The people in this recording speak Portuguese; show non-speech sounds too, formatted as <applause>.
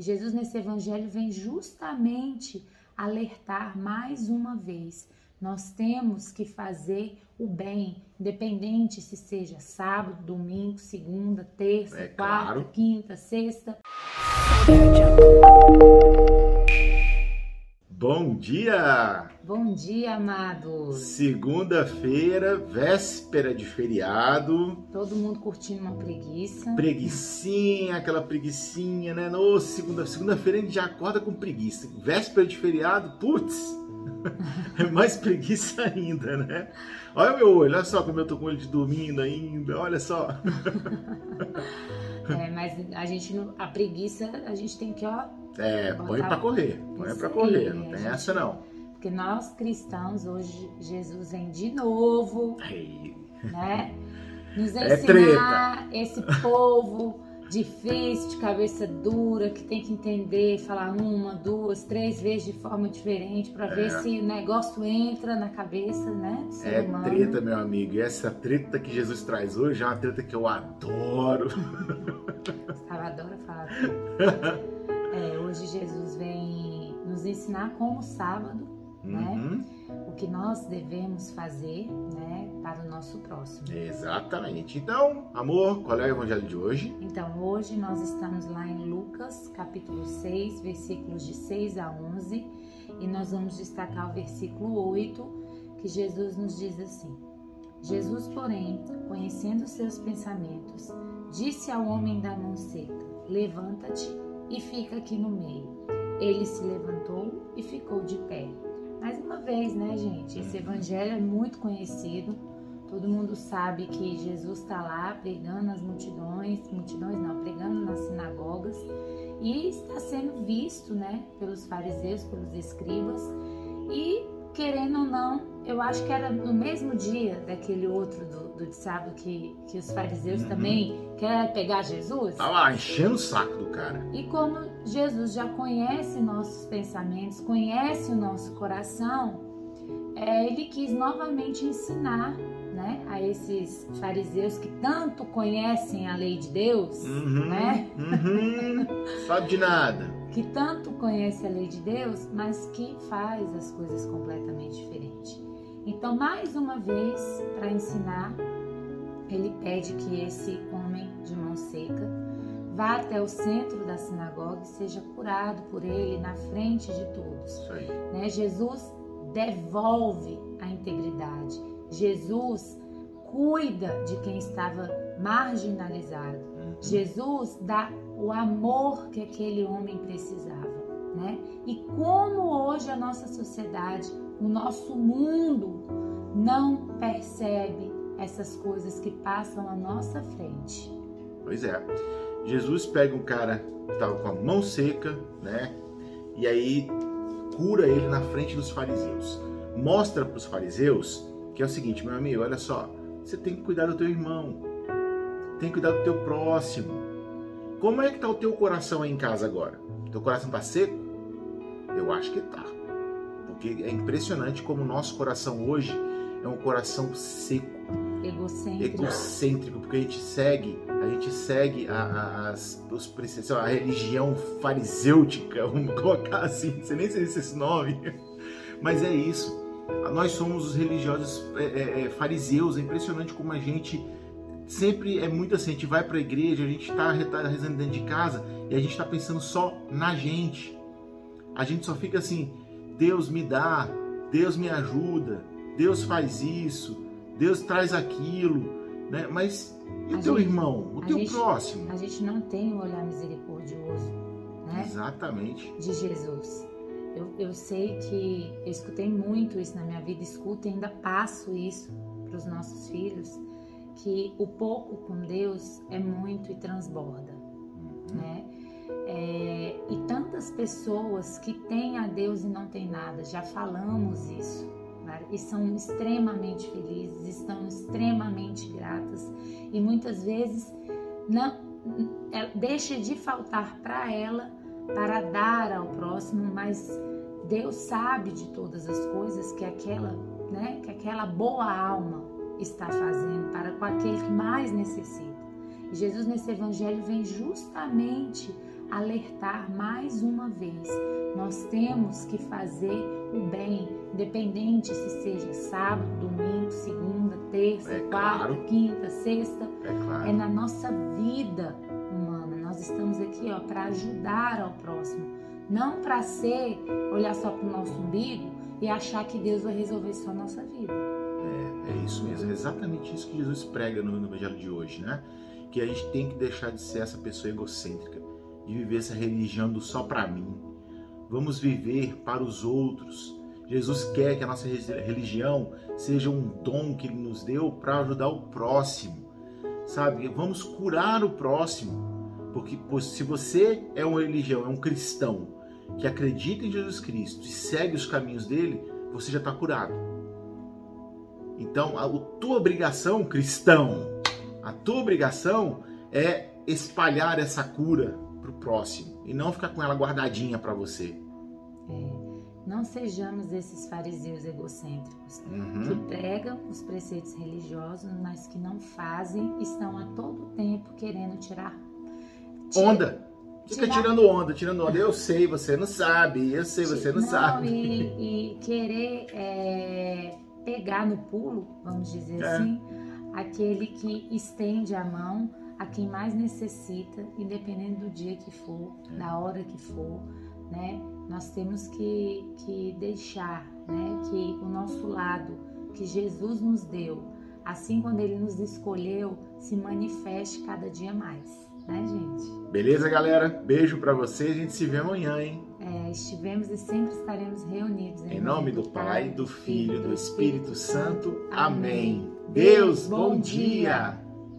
E Jesus nesse evangelho vem justamente alertar mais uma vez. Nós temos que fazer o bem, independente se seja sábado, domingo, segunda, terça, É quarta, claro. quinta, sexta. Bom dia! Bom dia, amados. Segunda-feira, véspera de feriado. Todo mundo curtindo uma preguiça. Preguicinha, aquela preguicinha, né? No segunda, segunda-feira a gente já acorda com preguiça. Véspera de feriado, putz, <laughs> é mais preguiça ainda, né? Olha o meu olho, olha só como eu tô com o olho de dormindo ainda, olha só. <laughs> É, mas a gente não, a preguiça a gente tem que, ó, É, põe pra correr, põe aí, correr, não tem gente- essa não. porque nós cristãos hoje Jesus vem de novo, Ai, né? <laughs> Nos É ensinar esse povo difícil, de cabeça dura, que tem que entender, falar uma, duas, três vezes de forma diferente para ver É. se o negócio entra na cabeça, né? É humano. treta, meu amigo. E essa treta que Jesus traz hoje é uma treta que eu adoro. <laughs> Gustavo adora falar. É, hoje Jesus vem nos ensinar como sábado, né? Uhum, O que nós devemos fazer, né? Para o nosso próximo. Exatamente. Então, amor, qual é o evangelho de hoje? Então, hoje nós estamos lá em Lucas, capítulo 6, versículos de 6 a 11, e nós vamos destacar o versículo 8, que Jesus nos diz assim: Jesus, porém, conhecendo seus pensamentos, disse ao homem da mão seca: Levanta-te e fica aqui no meio. Ele se levantou e ficou de pé. Mais uma vez, né, gente? Esse evangelho é muito conhecido. Todo mundo sabe que Jesus está lá pregando nas multidões, multidões não, pregando nas sinagogas e está sendo visto, né, pelos fariseus, pelos escribas e querendo ou não, eu acho que era no mesmo dia daquele outro do, do de sábado que, que os fariseus Uhum. também querem pegar Jesus. Tá lá, enchendo o saco do cara. E como Jesus já conhece nossos pensamentos, conhece o nosso coração, é, ele quis novamente ensinar né, a esses fariseus que tanto conhecem a lei de Deus, Uhum, né? uhum, sabe de nada. <laughs> que tanto conhece a lei de Deus, mas que faz as coisas completamente diferentes. Então, mais uma vez, para ensinar, ele pede que esse homem de mão seca vá até o centro da sinagoga e seja curado por ele na frente de todos. Né? Jesus devolve a integridade. Jesus cuida de quem estava marginalizado. Uhum. Jesus dá o amor que aquele homem precisava, né? E como hoje a nossa sociedade, o nosso mundo não percebe essas coisas que passam à nossa frente. Pois é. Jesus pega um cara que tava com a mão seca, né? E aí cura ele na frente dos fariseus. Mostra para os fariseus que é o seguinte, meu amigo, olha só, você tem que cuidar do teu irmão, tem que cuidar do teu próximo. Como é que tá o teu coração aí em casa agora? Teu coração tá seco? Eu acho que tá. Porque é impressionante como o nosso coração hoje é um coração seco Egocêntrico. egocêntrico, porque a gente segue, a gente segue a, a, as, os, a religião farisêutica, <laughs> vamos colocar assim, não sei nem se é esse nome, <laughs> mas é isso. Nós somos os religiosos é, é, é, fariseus, é impressionante como a gente sempre é muito assim, a gente vai para a igreja, a gente está rezando dentro de casa e a gente está pensando só na gente. A gente só fica assim, Deus me dá, Deus me ajuda, Deus faz isso, Deus traz aquilo, né? Mas e o teu gente- irmão, o teu gente- próximo? A gente não tem um olhar misericordioso, né? Exatamente. de Jesus. Eu, eu sei que eu escutei muito isso na minha vida, escuto e ainda passo isso para os nossos filhos, que o pouco com Deus é muito e transborda, Uhum. né? É, e tantas pessoas que têm a Deus e não têm nada, já falamos isso, né? e são extremamente felizes, estão extremamente gratas, e muitas vezes não, é, deixa de faltar para ela para dar ao próximo, mas Deus sabe de todas as coisas que aquela, né, que aquela boa alma está fazendo para com aquele que mais necessita. Jesus nesse evangelho vem justamente alertar mais uma vez. Nós temos que fazer o bem, independente se seja sábado, domingo, segunda, terça, É quarta, claro. quinta, sexta. É claro. É na nossa vida humana. Nós estamos aqui ó para ajudar ao próximo, não para ser olhar só para o nosso umbigo e achar que Deus vai resolver só a nossa vida. É, é isso mesmo, é exatamente isso que Jesus prega no, no Evangelho de hoje, né? Que a gente tem que deixar de ser essa pessoa egocêntrica, de viver essa religião do só para mim. Vamos viver para os outros. Jesus quer que a nossa religião seja um dom que Ele nos deu para ajudar o próximo, sabe? Vamos curar o próximo, porque se você é uma religião, é um cristão que acredita em Jesus Cristo e segue os caminhos dele, você já está curado. Então, a tua obrigação, cristão, a tua obrigação é espalhar essa cura para o próximo e não ficar com ela guardadinha para você. É, não sejamos esses fariseus egocêntricos Uhum. que pregam os preceitos religiosos, mas que não fazem, estão a todo tempo querendo tirar ti- Onda. Fica tirar- tirando onda, tirando onda. Eu sei, você não sabe. Eu sei, você não, sabe. E, <laughs> e querer é, pegar no pulo, vamos dizer É. assim, aquele que estende a mão a quem mais necessita, independente do dia que for, É. da hora que for, né? Nós temos que, que deixar, né? Que o nosso lado, que Jesus nos deu, assim quando Ele nos escolheu, se manifeste cada dia mais, né, gente? Beleza, galera? Beijo pra vocês. A gente se vê amanhã, hein? É, estivemos e sempre estaremos reunidos. Em nome do Pai, do Filho e do Espírito Santo. Amém. Deus, bom dia.